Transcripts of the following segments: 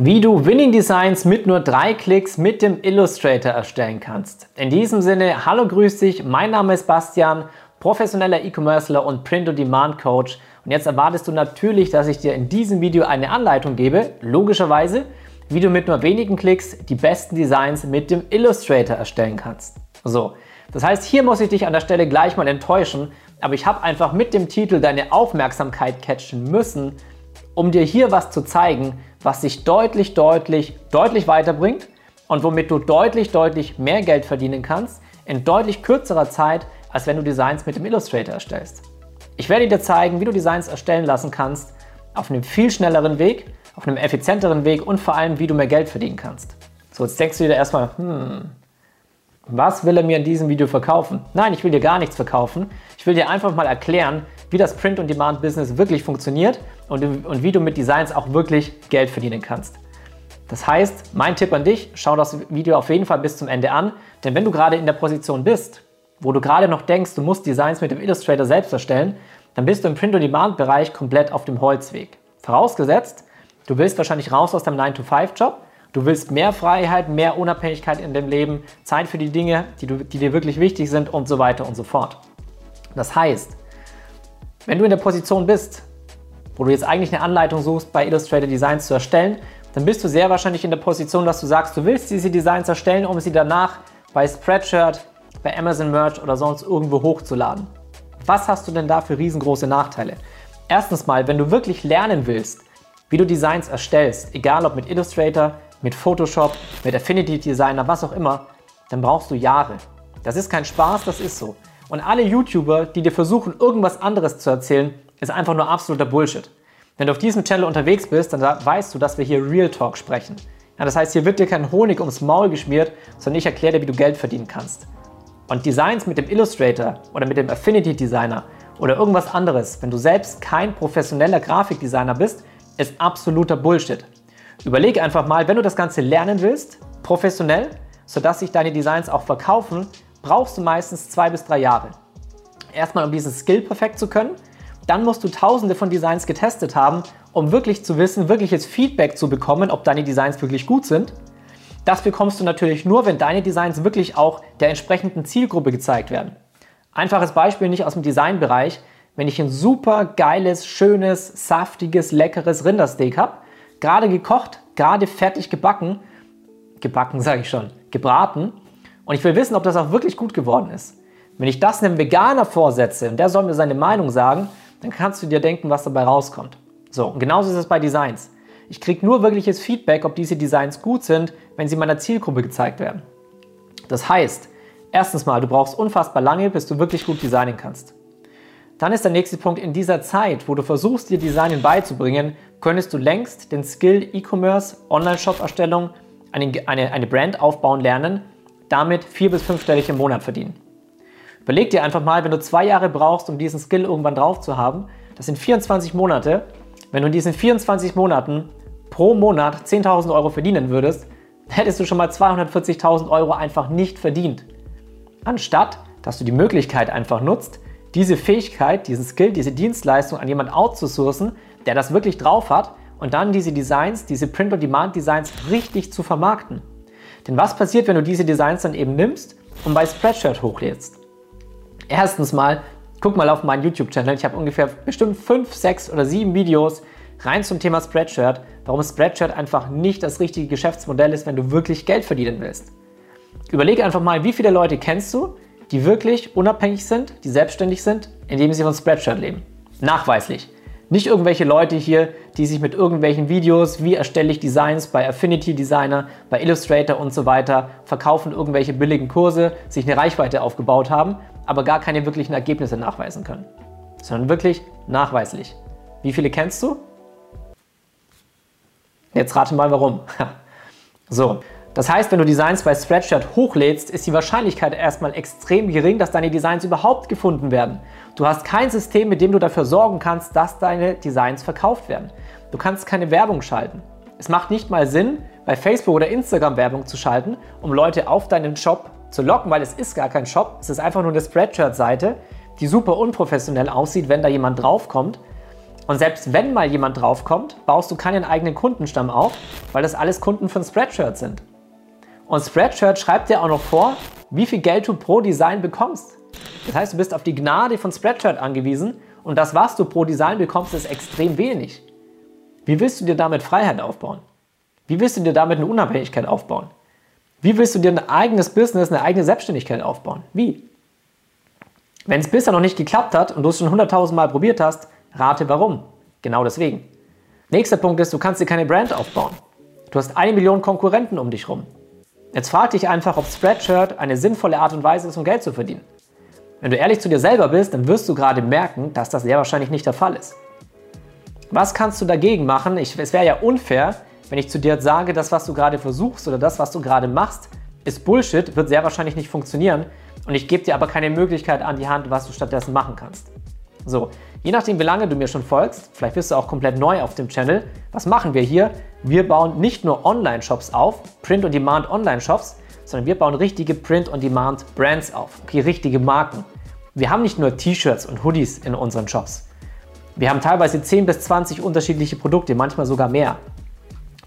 Wie du Winning Designs mit nur drei Klicks mit dem Illustrator erstellen kannst. In diesem Sinne, hallo, grüß dich, mein Name ist Bastian, professioneller E-Commercer und Print-on-Demand-Coach. Und jetzt erwartest du natürlich, dass ich dir in diesem Video eine Anleitung gebe, logischerweise, wie du mit nur wenigen Klicks die besten Designs mit dem Illustrator erstellen kannst. So, das heißt, hier muss ich dich an der Stelle gleich mal enttäuschen, aber ich habe einfach mit dem Titel deine Aufmerksamkeit catchen müssen, um dir hier was zu zeigen, was dich deutlich, deutlich, deutlich weiterbringt und womit du deutlich, deutlich mehr Geld verdienen kannst in deutlich kürzerer Zeit, als wenn du Designs mit dem Illustrator erstellst. Ich werde dir zeigen, wie du Designs erstellen lassen kannst auf einem viel schnelleren Weg, auf einem effizienteren Weg und vor allem, wie du mehr Geld verdienen kannst. So, jetzt denkst du dir erstmal, hm, was will er mir in diesem Video verkaufen? Nein, ich will dir gar nichts verkaufen. Ich will dir einfach mal erklären, wie das Print-on-Demand-Business wirklich funktioniert und, und wie du mit Designs auch wirklich Geld verdienen kannst. Das heißt, mein Tipp an dich, schau das Video auf jeden Fall bis zum Ende an, denn wenn du gerade in der Position bist, wo du gerade noch denkst, du musst Designs mit dem Illustrator selbst erstellen, dann bist du im Print-on-Demand-Bereich komplett auf dem Holzweg. Vorausgesetzt, du willst wahrscheinlich raus aus deinem 9-to-5-Job, du willst mehr Freiheit, mehr Unabhängigkeit in dem Leben, Zeit für die Dinge, die, du, die dir wirklich wichtig sind und so weiter und so fort. Das heißt, wenn du in der Position bist, wo du jetzt eigentlich eine Anleitung suchst, bei Illustrator Designs zu erstellen, dann bist du sehr wahrscheinlich in der Position, dass du sagst, du willst diese Designs erstellen, um sie danach bei Spreadshirt, bei Amazon Merch oder sonst irgendwo hochzuladen. Was hast du denn da für riesengroße Nachteile? Erstens mal, wenn du wirklich lernen willst, wie du Designs erstellst, egal ob mit Illustrator, mit Photoshop, mit Affinity Designer, was auch immer, dann brauchst du Jahre. Das ist kein Spaß, das ist so. Und alle YouTuber, die dir versuchen, irgendwas anderes zu erzählen, ist einfach nur absoluter Bullshit. Wenn du auf diesem Channel unterwegs bist, dann weißt du, dass wir hier Real Talk sprechen. Ja, das heißt, hier wird dir kein Honig ums Maul geschmiert, sondern ich erkläre dir, wie du Geld verdienen kannst. Und Designs mit dem Illustrator oder mit dem Affinity Designer oder irgendwas anderes, wenn du selbst kein professioneller Grafikdesigner bist, ist absoluter Bullshit. Überlege einfach mal, wenn du das Ganze lernen willst, professionell, sodass sich deine Designs auch verkaufen, brauchst du meistens zwei bis drei Jahre. Erstmal, um diesen Skill perfekt zu können, dann musst du tausende von Designs getestet haben, um wirklich zu wissen, wirkliches Feedback zu bekommen, ob deine Designs wirklich gut sind. Das bekommst du natürlich nur, wenn deine Designs wirklich auch der entsprechenden Zielgruppe gezeigt werden. Einfaches Beispiel nicht aus dem Designbereich. Wenn ich ein super geiles, schönes, saftiges, leckeres Rindersteak habe, gerade gekocht, gerade fertig gebacken, gebacken sage ich schon, gebraten, und ich will wissen, ob das auch wirklich gut geworden ist. Wenn ich das einem Veganer vorsetze und der soll mir seine Meinung sagen, dann kannst du dir denken, was dabei rauskommt. So, und genauso ist es bei Designs. Ich kriege nur wirkliches Feedback, ob diese Designs gut sind, wenn sie meiner Zielgruppe gezeigt werden. Das heißt, erstens mal, du brauchst unfassbar lange, bis du wirklich gut designen kannst. Dann ist der nächste Punkt, in dieser Zeit, wo du versuchst, dir Designen beizubringen, könntest du längst den Skill E-Commerce, Online-Shop-Erstellung, eine, eine, eine Brand aufbauen lernen, damit vier- bis fünfstellig im Monat verdienen. Überleg dir einfach mal, wenn du zwei Jahre brauchst, um diesen Skill irgendwann drauf zu haben, das sind 24 Monate. Wenn du in diesen 24 Monaten pro Monat 10.000 Euro verdienen würdest, hättest du schon mal 240.000 Euro einfach nicht verdient. Anstatt, dass du die Möglichkeit einfach nutzt, diese Fähigkeit, diesen Skill, diese Dienstleistung an jemand outzusourcen, der das wirklich drauf hat und dann diese Designs, diese Print-on-Demand-Designs richtig zu vermarkten. Denn was passiert, wenn du diese Designs dann eben nimmst und bei Spreadshirt hochlädst? Erstens mal, guck mal auf meinen YouTube-Channel. Ich habe ungefähr bestimmt 5, 6 oder 7 Videos rein zum Thema Spreadshirt, warum Spreadshirt einfach nicht das richtige Geschäftsmodell ist, wenn du wirklich Geld verdienen willst. Überlege einfach mal, wie viele Leute kennst du, die wirklich unabhängig sind, die selbstständig sind, indem sie von Spreadshirt leben. Nachweislich. Nicht irgendwelche Leute hier, die sich mit irgendwelchen Videos, wie erstelle ich Designs bei Affinity Designer, bei Illustrator und so weiter, verkaufen irgendwelche billigen Kurse, sich eine Reichweite aufgebaut haben, aber gar keine wirklichen Ergebnisse nachweisen können. Sondern wirklich nachweislich. Wie viele kennst du? Jetzt rate mal warum. so, das heißt, wenn du Designs bei Spreadshirt hochlädst, ist die Wahrscheinlichkeit erstmal extrem gering, dass deine Designs überhaupt gefunden werden. Du hast kein System, mit dem du dafür sorgen kannst, dass deine Designs verkauft werden. Du kannst keine Werbung schalten. Es macht nicht mal Sinn, bei Facebook oder Instagram Werbung zu schalten, um Leute auf deinen Shop zu locken, weil es ist gar kein Shop, es ist einfach nur eine Spreadshirt-Seite, die super unprofessionell aussieht, wenn da jemand draufkommt. Und selbst wenn mal jemand draufkommt, baust du keinen eigenen Kundenstamm auf, weil das alles Kunden von Spreadshirt sind. Und Spreadshirt schreibt dir auch noch vor, wie viel Geld du pro Design bekommst. Das heißt, du bist auf die Gnade von Spreadshirt angewiesen und das, was du pro Design bekommst, ist extrem wenig. Wie willst du dir damit Freiheit aufbauen? Wie willst du dir damit eine Unabhängigkeit aufbauen? Wie willst du dir ein eigenes Business, eine eigene Selbstständigkeit aufbauen? Wie? Wenn es bisher noch nicht geklappt hat und du es schon 100.000 Mal probiert hast, rate warum. Genau deswegen. Nächster Punkt ist, du kannst dir keine Brand aufbauen. Du hast eine Million Konkurrenten um dich rum. Jetzt frag dich einfach, ob Spreadshirt eine sinnvolle Art und Weise ist, um Geld zu verdienen. Wenn du ehrlich zu dir selber bist, dann wirst du gerade merken, dass das sehr wahrscheinlich nicht der Fall ist. Was kannst du dagegen machen? Ich, es wäre ja unfair, wenn ich zu dir sage, das, was du gerade versuchst oder das, was du gerade machst, ist Bullshit, wird sehr wahrscheinlich nicht funktionieren und ich gebe dir aber keine Möglichkeit an die Hand, was du stattdessen machen kannst. So, je nachdem, wie lange du mir schon folgst, vielleicht bist du auch komplett neu auf dem Channel, was machen wir hier? Wir bauen nicht nur Online-Shops auf, Print-on-Demand Online-Shops, sondern wir bauen richtige Print-on-Demand-Brands auf, okay, richtige Marken. Wir haben nicht nur T-Shirts und Hoodies in unseren Shops. Wir haben teilweise 10 bis 20 unterschiedliche Produkte, manchmal sogar mehr.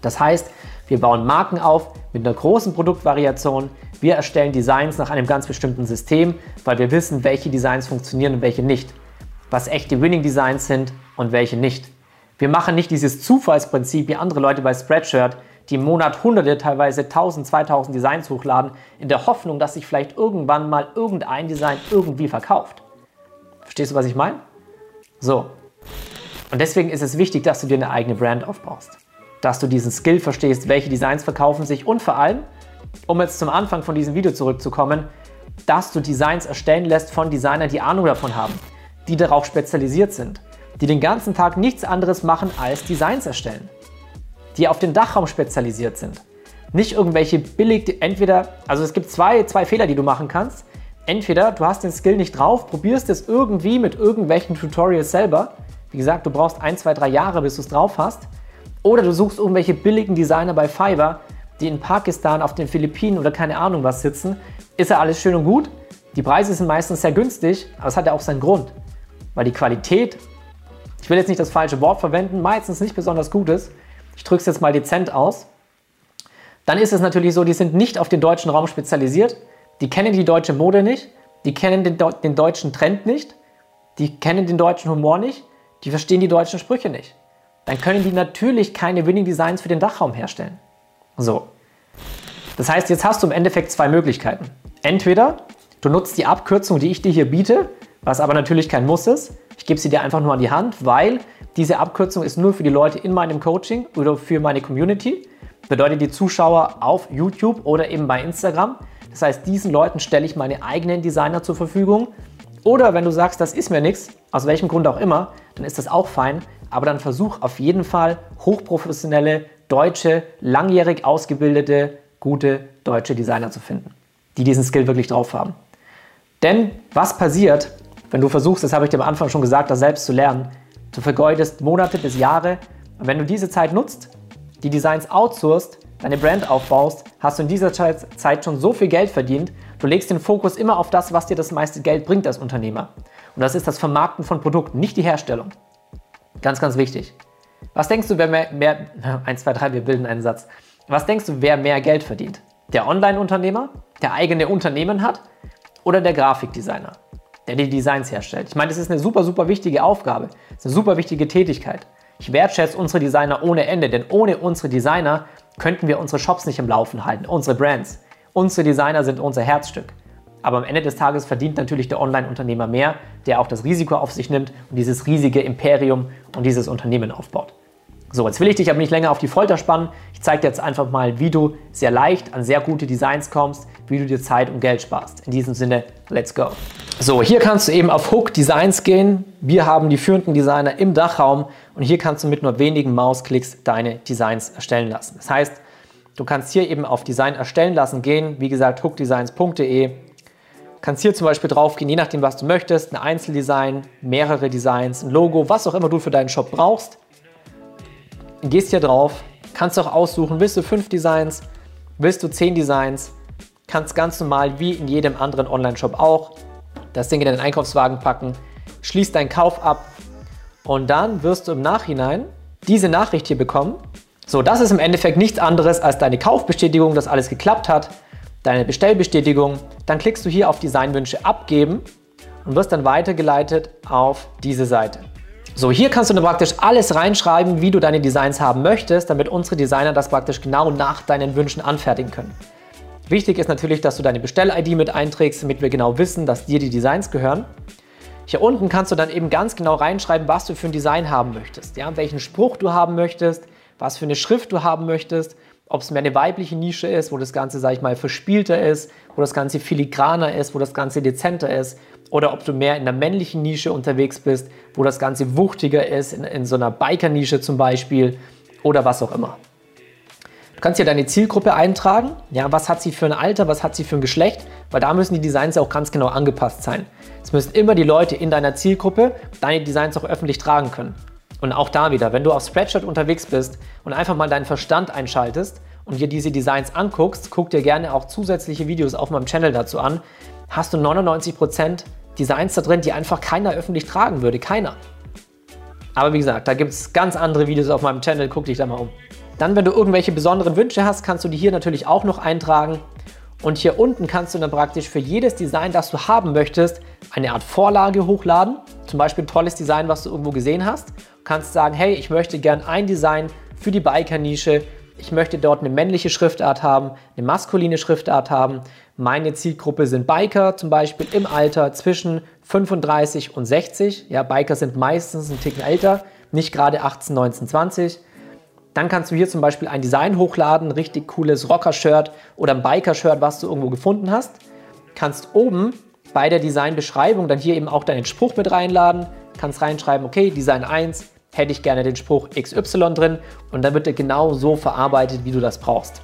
Das heißt, wir bauen Marken auf mit einer großen Produktvariation. Wir erstellen Designs nach einem ganz bestimmten System, weil wir wissen, welche Designs funktionieren und welche nicht. Was echte Winning Designs sind und welche nicht. Wir machen nicht dieses Zufallsprinzip wie andere Leute bei Spreadshirt, die im Monat hunderte, teilweise 1000, 2000 Designs hochladen, in der Hoffnung, dass sich vielleicht irgendwann mal irgendein Design irgendwie verkauft. Verstehst du, was ich meine? So. Und deswegen ist es wichtig, dass du dir eine eigene Brand aufbaust dass du diesen Skill verstehst, welche Designs verkaufen sich und vor allem, um jetzt zum Anfang von diesem Video zurückzukommen, dass du Designs erstellen lässt von Designern, die Ahnung davon haben, die darauf spezialisiert sind, die den ganzen Tag nichts anderes machen als Designs erstellen, die auf den Dachraum spezialisiert sind. Nicht irgendwelche billig, entweder, also es gibt zwei, zwei Fehler, die du machen kannst. Entweder du hast den Skill nicht drauf, probierst es irgendwie mit irgendwelchen Tutorials selber. Wie gesagt, du brauchst ein, zwei, drei Jahre, bis du es drauf hast. Oder du suchst irgendwelche billigen Designer bei Fiverr, die in Pakistan, auf den Philippinen oder keine Ahnung was sitzen. Ist ja alles schön und gut. Die Preise sind meistens sehr günstig, aber es hat ja auch seinen Grund. Weil die Qualität, ich will jetzt nicht das falsche Wort verwenden, meistens nicht besonders gut ist. Ich drücke es jetzt mal dezent aus. Dann ist es natürlich so, die sind nicht auf den deutschen Raum spezialisiert. Die kennen die deutsche Mode nicht. Die kennen den, den deutschen Trend nicht. Die kennen den deutschen Humor nicht. Die verstehen die deutschen Sprüche nicht dann können die natürlich keine Winning Designs für den Dachraum herstellen. So. Das heißt, jetzt hast du im Endeffekt zwei Möglichkeiten. Entweder du nutzt die Abkürzung, die ich dir hier biete, was aber natürlich kein Muss ist. Ich gebe sie dir einfach nur an die Hand, weil diese Abkürzung ist nur für die Leute in meinem Coaching oder für meine Community. Bedeutet die Zuschauer auf YouTube oder eben bei Instagram. Das heißt, diesen Leuten stelle ich meine eigenen Designer zur Verfügung. Oder wenn du sagst, das ist mir nichts, aus welchem Grund auch immer, dann ist das auch fein. Aber dann versuch auf jeden Fall hochprofessionelle, deutsche, langjährig ausgebildete, gute deutsche Designer zu finden, die diesen Skill wirklich drauf haben. Denn was passiert, wenn du versuchst, das habe ich dir am Anfang schon gesagt, das selbst zu lernen, du vergeudest Monate bis Jahre. Und wenn du diese Zeit nutzt, die Designs outsourcest, deine Brand aufbaust, hast du in dieser Zeit schon so viel Geld verdient, du legst den Fokus immer auf das, was dir das meiste Geld bringt als Unternehmer. Und das ist das Vermarkten von Produkten, nicht die Herstellung. Ganz, ganz wichtig. Was denkst du, wer mehr, mehr 1, 2, 3, wir bilden einen Satz. Was denkst du, wer mehr Geld verdient? Der Online-Unternehmer, der eigene Unternehmen hat oder der Grafikdesigner, der die Designs herstellt? Ich meine, das ist eine super, super wichtige Aufgabe. Das ist eine super wichtige Tätigkeit. Ich wertschätze unsere Designer ohne Ende, denn ohne unsere Designer könnten wir unsere Shops nicht im Laufen halten, unsere Brands. Unsere Designer sind unser Herzstück. Aber am Ende des Tages verdient natürlich der Online-Unternehmer mehr, der auch das Risiko auf sich nimmt und dieses riesige Imperium und dieses Unternehmen aufbaut. So, jetzt will ich dich aber nicht länger auf die Folter spannen. Ich zeige dir jetzt einfach mal, wie du sehr leicht an sehr gute Designs kommst, wie du dir Zeit und Geld sparst. In diesem Sinne, let's go. So, hier kannst du eben auf Hook Designs gehen. Wir haben die führenden Designer im Dachraum und hier kannst du mit nur wenigen Mausklicks deine Designs erstellen lassen. Das heißt, du kannst hier eben auf Design erstellen lassen gehen. Wie gesagt, hookdesigns.de Kannst hier zum Beispiel drauf gehen, je nachdem, was du möchtest, ein Einzeldesign, mehrere Designs, ein Logo, was auch immer du für deinen Shop brauchst. Gehst hier drauf, kannst auch aussuchen, willst du fünf Designs, willst du zehn Designs, kannst ganz normal wie in jedem anderen Online-Shop auch das Ding in den Einkaufswagen packen, schließt deinen Kauf ab Und dann wirst du im Nachhinein diese Nachricht hier bekommen. So, das ist im Endeffekt nichts anderes als deine Kaufbestätigung, dass alles geklappt hat, deine Bestellbestätigung. Dann klickst du hier auf Designwünsche abgeben und wirst dann weitergeleitet auf diese Seite. So, hier kannst du dann praktisch alles reinschreiben, wie du deine Designs haben möchtest, damit unsere Designer das praktisch genau nach deinen Wünschen anfertigen können. Wichtig ist natürlich, dass du deine Bestell-ID mit einträgst, damit wir genau wissen, dass dir die Designs gehören. Hier unten kannst du dann eben ganz genau reinschreiben, was du für ein Design haben möchtest, ja, welchen Spruch du haben möchtest, was für eine Schrift du haben möchtest, ob es mehr eine weibliche Nische ist, wo das Ganze, sag ich mal, verspielter ist, wo das Ganze filigraner ist, wo das Ganze dezenter ist, oder ob du mehr in der männlichen Nische unterwegs bist, wo das Ganze wuchtiger ist, in, in so einer Biker-Nische zum Beispiel oder was auch immer. Du kannst hier deine Zielgruppe eintragen. Ja, was hat sie für ein Alter, was hat sie für ein Geschlecht, weil da müssen die Designs auch ganz genau angepasst sein. Es müssen immer die Leute in deiner Zielgruppe deine Designs auch öffentlich tragen können. Und auch da wieder, wenn du auf Spreadshirt unterwegs bist und einfach mal deinen Verstand einschaltest und dir diese Designs anguckst, guck dir gerne auch zusätzliche Videos auf meinem Channel dazu an, hast du 99% Designs da drin, die einfach keiner öffentlich tragen würde. Keiner. Aber wie gesagt, da gibt es ganz andere Videos auf meinem Channel. Guck dich da mal um. Dann, wenn du irgendwelche besonderen Wünsche hast, kannst du die hier natürlich auch noch eintragen. Und hier unten kannst du dann praktisch für jedes Design, das du haben möchtest, eine Art Vorlage hochladen. Zum Beispiel ein tolles Design, was du irgendwo gesehen hast. Du kannst sagen, hey, ich möchte gern ein Design für die Biker-Nische ich möchte dort eine männliche Schriftart haben, eine maskuline Schriftart haben. Meine Zielgruppe sind Biker, zum Beispiel im Alter zwischen 35 und 60. Ja, Biker sind meistens ein Ticken älter, nicht gerade 18, 19, 20. Dann kannst du hier zum Beispiel ein Design hochladen, richtig cooles Rocker-Shirt oder ein Biker-Shirt, was du irgendwo gefunden hast. Kannst oben bei der Designbeschreibung dann hier eben auch deinen Spruch mit reinladen. Kannst reinschreiben, okay, Design 1, hätte ich gerne den Spruch XY drin und dann wird er genau so verarbeitet, wie du das brauchst.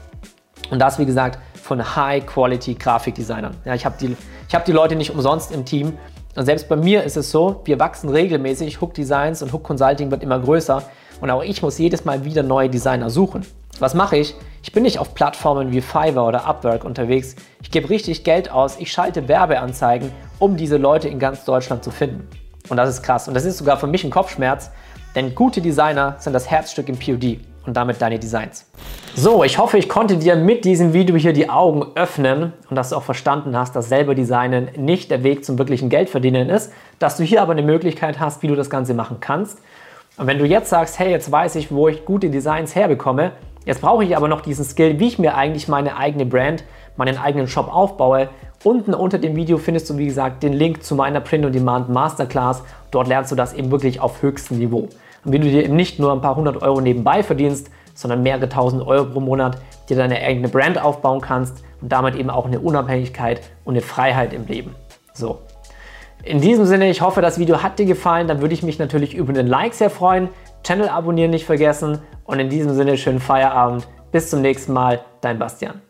Und das, wie gesagt, von High-Quality-Grafikdesignern. Ja, ich habe die, hab die Leute nicht umsonst im Team. Und selbst bei mir ist es so, wir wachsen regelmäßig. Hook Designs und Hook Consulting wird immer größer. Und auch ich muss jedes Mal wieder neue Designer suchen. Was mache ich? Ich bin nicht auf Plattformen wie Fiverr oder Upwork unterwegs. Ich gebe richtig Geld aus. Ich schalte Werbeanzeigen, um diese Leute in ganz Deutschland zu finden. Und das ist krass. Und das ist sogar für mich ein Kopfschmerz, denn gute Designer sind das Herzstück im POD und damit deine Designs. So, ich hoffe, ich konnte dir mit diesem Video hier die Augen öffnen und dass du auch verstanden hast, dass selber Designen nicht der Weg zum wirklichen Geldverdienen ist, dass du hier aber eine Möglichkeit hast, wie du das Ganze machen kannst. Und wenn du jetzt sagst, hey, jetzt weiß ich, wo ich gute Designs herbekomme, jetzt brauche ich aber noch diesen Skill, wie ich mir eigentlich meine eigene Brand, meinen eigenen Shop aufbaue, Unten unter dem Video findest du, wie gesagt, den Link zu meiner Print-on-Demand Masterclass. Dort lernst du das eben wirklich auf höchstem Niveau. Und wie du dir eben nicht nur ein paar hundert Euro nebenbei verdienst, sondern mehrere tausend Euro pro Monat dir deine eigene Brand aufbauen kannst und damit eben auch eine Unabhängigkeit und eine Freiheit im Leben. So. In diesem Sinne, ich hoffe, das Video hat dir gefallen. Dann würde ich mich natürlich über den Like sehr freuen. Channel abonnieren nicht vergessen. Und in diesem Sinne, schönen Feierabend. Bis zum nächsten Mal. Dein Bastian.